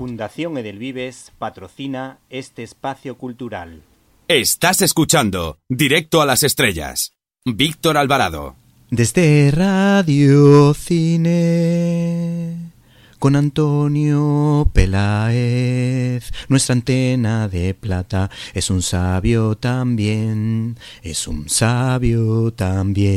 Fundación Edelvives patrocina este espacio cultural. Estás escuchando Directo a las Estrellas. Víctor Alvarado. Desde Radio Cine con Antonio Peláez, nuestra antena de plata es un sabio también, es un sabio también.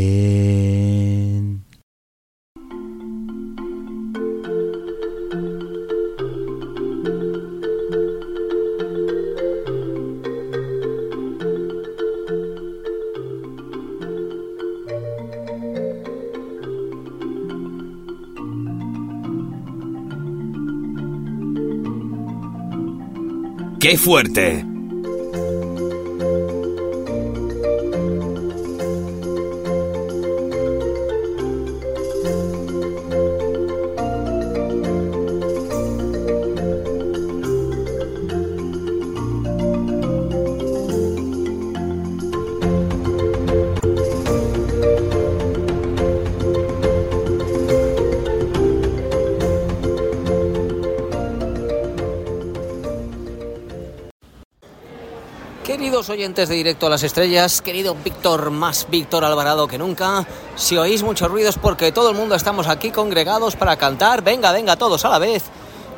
¡Qué fuerte! Oyentes de Directo a las Estrellas, querido Víctor, más Víctor Alvarado que nunca, si oís muchos ruidos porque todo el mundo estamos aquí congregados para cantar, venga, venga, todos a la vez,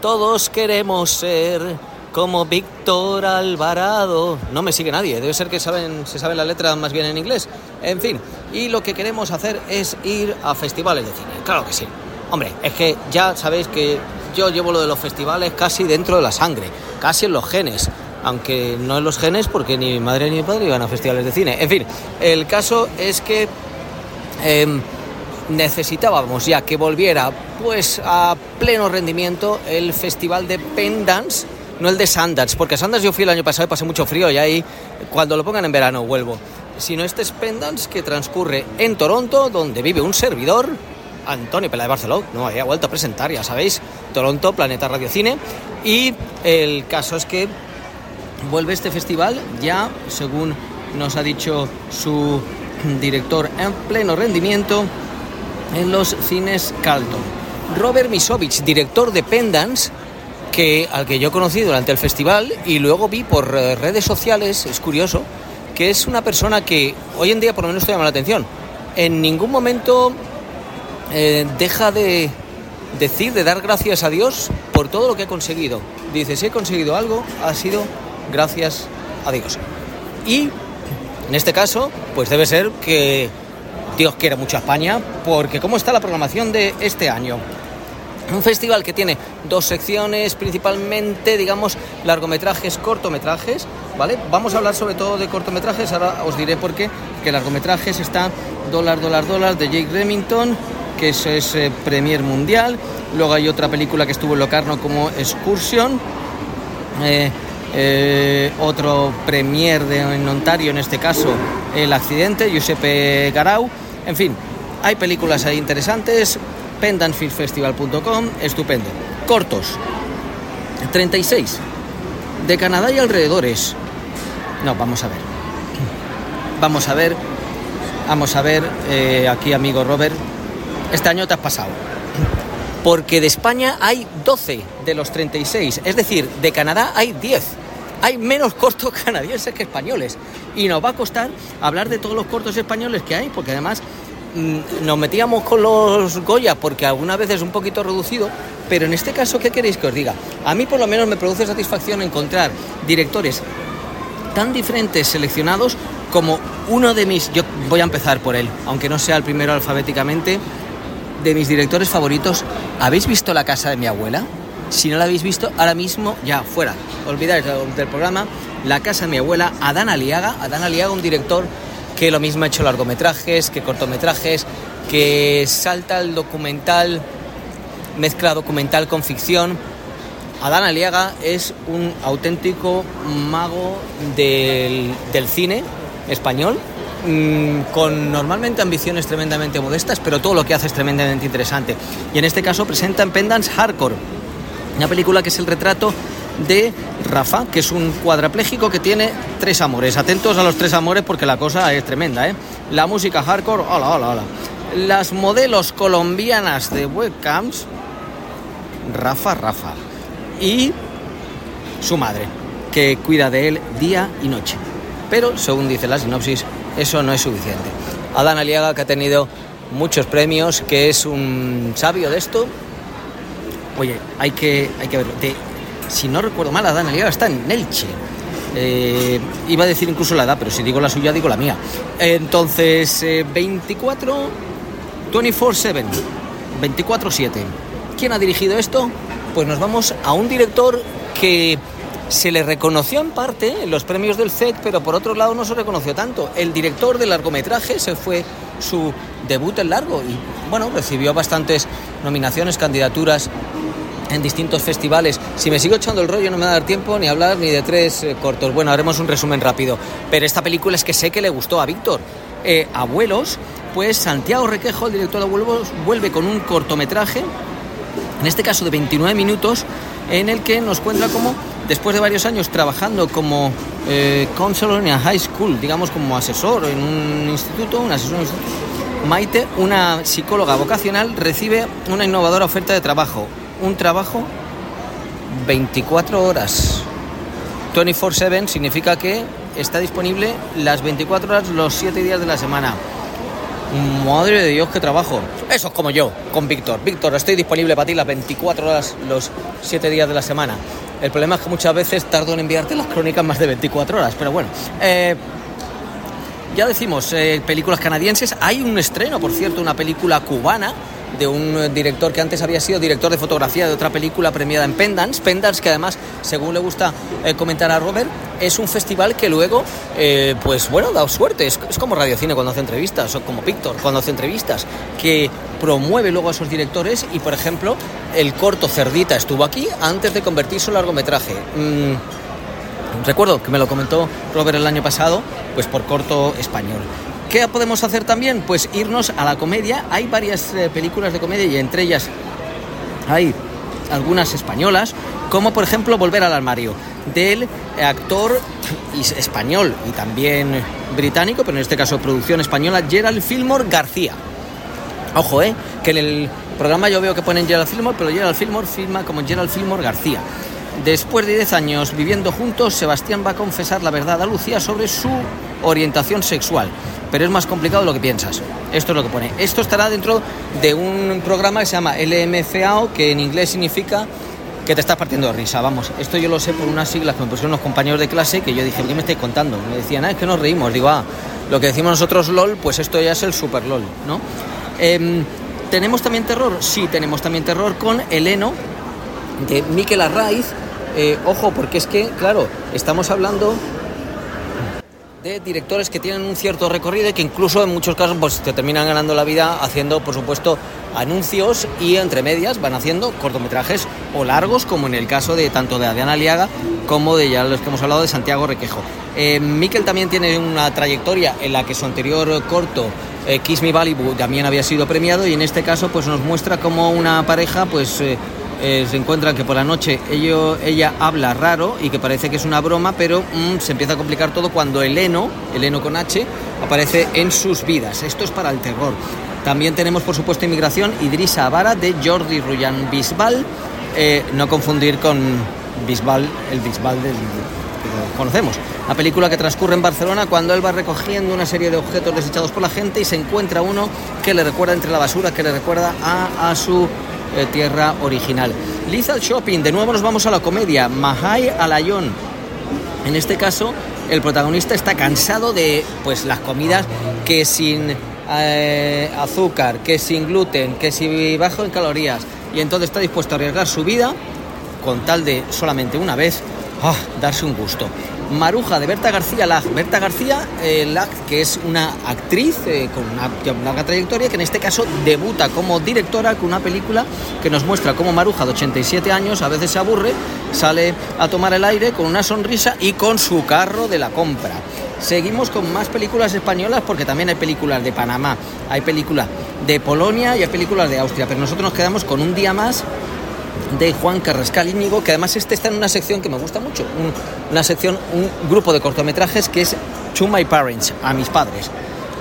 todos queremos ser como Víctor Alvarado. No me sigue nadie, debe ser que saben, se sabe la letra más bien en inglés. En fin, y lo que queremos hacer es ir a festivales de cine, claro que sí. Hombre, es que ya sabéis que yo llevo lo de los festivales casi dentro de la sangre, casi en los genes aunque no en los genes porque ni mi madre ni mi padre iban a festivales de cine. En fin, el caso es que em, necesitábamos ya que volviera pues a pleno rendimiento el festival de Pendance, no el de Sundance, porque Sundance yo fui el año pasado y pasé mucho frío y ahí cuando lo pongan en verano vuelvo. Sino este es Pendance que transcurre en Toronto, donde vive un servidor, Antonio Pela de Barcelona, no había vuelto a presentar, ya sabéis, Toronto, Planeta Radio Cine, y el caso es que vuelve este festival ya, según nos ha dicho su director en pleno rendimiento, en los cines Carlton. Robert Misovich, director de Pendance, que, al que yo conocí durante el festival y luego vi por eh, redes sociales, es curioso, que es una persona que hoy en día por lo menos te llama la atención. En ningún momento eh, deja de decir, de dar gracias a Dios por todo lo que ha conseguido. Dice, si he conseguido algo, ha sido gracias a Dios. Y en este caso, pues debe ser que Dios quiere mucho a España, porque ¿cómo está la programación de este año? Un festival que tiene dos secciones, principalmente, digamos, largometrajes, cortometrajes, ¿vale? Vamos a hablar sobre todo de cortometrajes, ahora os diré por qué, que largometrajes está Dólar, Dólar, Dólar de Jake Remington, que es eh, Premier Mundial, luego hay otra película que estuvo en Locarno como Excursion, eh, eh, otro premier de, en Ontario, en este caso El Accidente, Giuseppe Garau. En fin, hay películas ahí interesantes. Pendantfilmfestival.com, estupendo. Cortos, 36. De Canadá y alrededores. No, vamos a ver. Vamos a ver. Vamos a ver, eh, aquí amigo Robert. Este año te has pasado. Porque de España hay 12 de los 36. Es decir, de Canadá hay 10 hay menos cortos canadienses que españoles. Y nos va a costar hablar de todos los cortos españoles que hay, porque además mm, nos metíamos con los Goya porque alguna vez es un poquito reducido, pero en este caso, ¿qué queréis que os diga? A mí por lo menos me produce satisfacción encontrar directores tan diferentes seleccionados como uno de mis, yo voy a empezar por él, aunque no sea el primero alfabéticamente, de mis directores favoritos. ¿Habéis visto la casa de mi abuela? Si no la habéis visto, ahora mismo ya fuera. Olvidáis del programa. La casa de mi abuela, Adán Aliaga. Adán Aliaga, un director que lo mismo ha hecho largometrajes, que cortometrajes, que salta el documental, mezcla documental con ficción. Adán Aliaga es un auténtico mago del, del cine español, mm, con normalmente ambiciones tremendamente modestas, pero todo lo que hace es tremendamente interesante. Y en este caso presenta en Pendants Hardcore, una película que es el retrato de Rafa, que es un cuadrapléjico que tiene tres amores. Atentos a los tres amores porque la cosa es tremenda, ¿eh? La música hardcore, hola, hola, hola. Las modelos colombianas de webcams, Rafa, Rafa. Y su madre, que cuida de él día y noche. Pero, según dice la sinopsis, eso no es suficiente. Adán Aliaga, que ha tenido muchos premios, que es un sabio de esto. Oye, hay que, hay que verlo. Si no recuerdo mal, Adán Aliaga está en Elche. Eh, iba a decir incluso la edad, pero si digo la suya, digo la mía. Entonces, eh, 24, 24-7, 24-7. ¿Quién ha dirigido esto? Pues nos vamos a un director que se le reconoció en parte en los premios del CEC, pero por otro lado no se reconoció tanto. El director del largometraje se fue su debut en largo y bueno, recibió bastantes nominaciones, candidaturas en distintos festivales. Si me sigo echando el rollo no me va a dar tiempo ni hablar ni de tres eh, cortos. Bueno, haremos un resumen rápido. Pero esta película es que sé que le gustó a Víctor. Eh, Abuelos, pues Santiago Requejo, el director de Abuelos, vuelve con un cortometraje, en este caso de 29 minutos, en el que nos cuenta cómo, después de varios años trabajando como eh, counselor en a high school, digamos como asesor en un instituto, un asesor en un instituto, Maite, una psicóloga vocacional, recibe una innovadora oferta de trabajo. Un trabajo 24 horas. 24/7 significa que está disponible las 24 horas los 7 días de la semana. Madre de Dios, qué trabajo. Eso es como yo, con Víctor. Víctor, estoy disponible para ti las 24 horas los 7 días de la semana. El problema es que muchas veces tardo en enviarte las crónicas más de 24 horas, pero bueno. Eh, ya decimos, eh, películas canadienses. Hay un estreno, por cierto, una película cubana de un eh, director que antes había sido director de fotografía de otra película premiada en Pendants. Pendants, que además, según le gusta eh, comentar a Robert, es un festival que luego, eh, pues bueno, da suerte. Es, como Radio Cine cuando hace entrevistas, o como Víctor cuando hace entrevistas, que promueve luego a esos directores y, por ejemplo, el corto Cerdita estuvo aquí antes de convertirse en largometraje. Mm, Recuerdo que me lo comentó Robert el año pasado, pues por corto español. ¿Qué podemos hacer también? Pues irnos a la comedia. Hay varias eh, películas de comedia y entre ellas hay algunas españolas, como por ejemplo Volver al armario, del actor español y también británico, pero en este caso producción española, Gerald Fillmore García. Ojo, eh, que en el programa yo veo que ponen Gerald Fillmore, pero Gerald Fillmore firma como Gerald Fillmore García. Después de 10 años viviendo juntos, Sebastián va a confesar la verdad a Lucía sobre su orientación sexual. Pero es más complicado de lo que piensas. Esto es lo que pone. Esto estará dentro de un programa que se llama LMFAO, que en inglés significa que te estás partiendo de risa. Vamos, esto yo lo sé por unas siglas que me pusieron unos compañeros de clase que yo dije, ¿qué me estáis contando? Me decían, ah, es que nos reímos. Digo, ah, lo que decimos nosotros LOL, pues esto ya es el super LOL, ¿no? Em, ¿Tenemos también terror? Sí, tenemos también terror con Eleno, de Miquel Arraiz. Eh, ojo, porque es que, claro, estamos hablando de directores que tienen un cierto recorrido y que incluso en muchos casos pues te terminan ganando la vida haciendo, por supuesto, anuncios y entre medias van haciendo cortometrajes o largos, como en el caso de tanto de Adriana Aliaga como de ya los que hemos hablado de Santiago Requejo. Eh, Miquel también tiene una trayectoria en la que su anterior corto eh, Kiss Me Malibu también había sido premiado y en este caso pues nos muestra como una pareja pues eh, eh, se encuentran que por la noche ella habla raro y que parece que es una broma, pero mm, se empieza a complicar todo cuando Eleno, Eleno con H, aparece en sus vidas. Esto es para el terror. También tenemos, por supuesto, Inmigración, Idrissa Abara de Jordi Ruyan Bisbal, eh, no confundir con Bisbal, el Bisbal del que conocemos. La película que transcurre en Barcelona cuando él va recogiendo una serie de objetos desechados por la gente y se encuentra uno que le recuerda entre la basura, que le recuerda a, a su eh, tierra original. Lethal Shopping, de nuevo nos vamos a la comedia. Mahai Alayon. En este caso, el protagonista está cansado de pues las comidas que sin eh, azúcar, que sin gluten, que si bajo en calorías. Y entonces está dispuesto a arriesgar su vida con tal de solamente una vez ah, darse un gusto. Maruja de Berta García Lag. Berta García eh, Lag, que es una actriz eh, con una larga trayectoria, que en este caso debuta como directora con una película que nos muestra cómo Maruja de 87 años a veces se aburre, sale a tomar el aire con una sonrisa y con su carro de la compra. Seguimos con más películas españolas porque también hay películas de Panamá, hay películas de Polonia y hay películas de Austria, pero nosotros nos quedamos con un día más de Juan Carrascal Íñigo, que además este está en una sección que me gusta mucho, una sección, un grupo de cortometrajes que es To My Parents, a mis padres.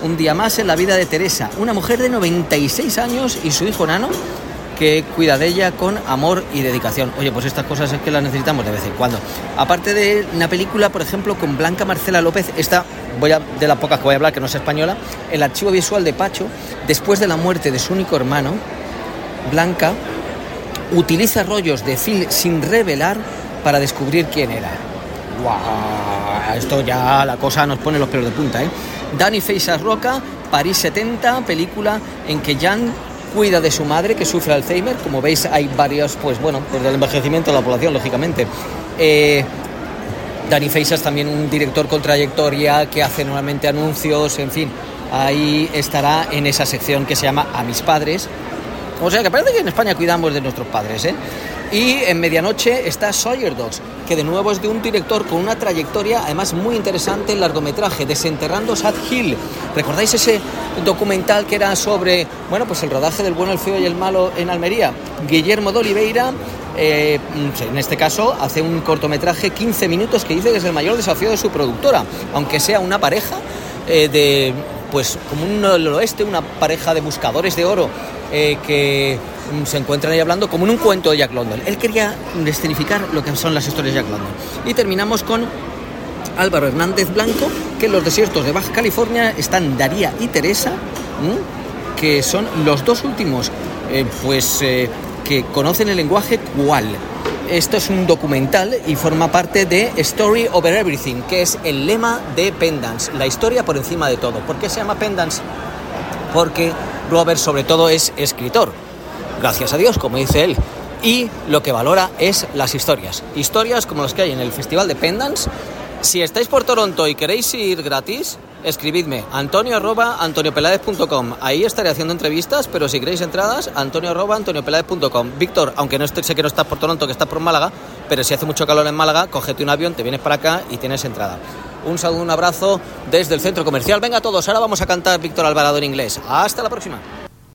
Un día más en la vida de Teresa, una mujer de 96 años y su hijo Nano, que cuida de ella con amor y dedicación. Oye, pues estas cosas es que las necesitamos de vez en cuando. Aparte de una película, por ejemplo, con Blanca Marcela López, esta, voy de las pocas que voy a hablar, que no es española, el archivo visual de Pacho, después de la muerte de su único hermano, Blanca utiliza rollos de Phil sin revelar para descubrir quién era. ¡Wow! Esto ya la cosa nos pone los pelos de punta, ¿eh? Danny Faisas Roca, París 70, película en que Jan cuida de su madre que sufre Alzheimer. Como veis, hay varios, pues bueno, pues del envejecimiento de la población, lógicamente. Eh, Danny Faisas también un director con trayectoria que hace normalmente anuncios, en fin. Ahí estará en esa sección que se llama A mis padres, o sea que parece que en España cuidamos de nuestros padres, ¿eh? Y en medianoche está Sawyer Dogs, que de nuevo es de un director con una trayectoria además muy interesante en largometraje, Desenterrando Sad Hill. ¿Recordáis ese documental que era sobre, bueno, pues el rodaje del bueno, el feo y el malo en Almería? Guillermo de Oliveira, eh, en este caso, hace un cortometraje 15 minutos que dice que es el mayor desafío de su productora, aunque sea una pareja eh, de, pues como un oeste, una pareja de buscadores de oro eh, que mm, se encuentran ahí hablando como en un cuento de Jack London. Él quería escenificar lo que son las historias de Jack London. Y terminamos con Álvaro Hernández Blanco, que en los desiertos de Baja California están Daría y Teresa, que son los dos últimos eh, pues, eh, que conocen el lenguaje cual. Esto es un documental y forma parte de Story Over Everything, que es el lema de Pendance, la historia por encima de todo. ¿Por qué se llama Pendance? Porque Robert sobre todo es escritor, gracias a Dios, como dice él. Y lo que valora es las historias. Historias como las que hay en el Festival de Pendants. Si estáis por Toronto y queréis ir gratis, escribidme antonio Ahí estaré haciendo entrevistas, pero si queréis entradas, antonio arroba Víctor, aunque no sé que no estás por Toronto, que estás por Málaga, pero si hace mucho calor en Málaga, cógete un avión, te vienes para acá y tienes entrada. Un saludo, un abrazo desde el centro comercial. Venga todos, ahora vamos a cantar Víctor Alvarado en inglés. Hasta la próxima.